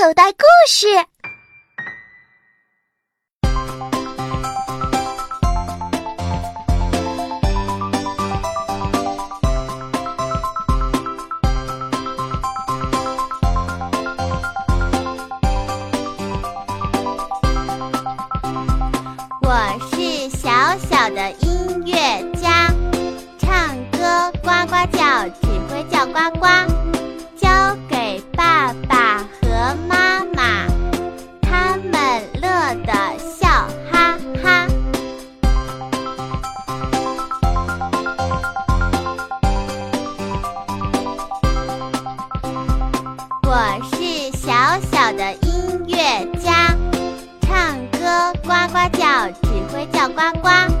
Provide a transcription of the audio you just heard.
口袋故事。我是小小的音乐家，唱歌呱呱叫，只会叫呱呱，我的音乐家。唱歌呱呱叫，只会叫呱呱。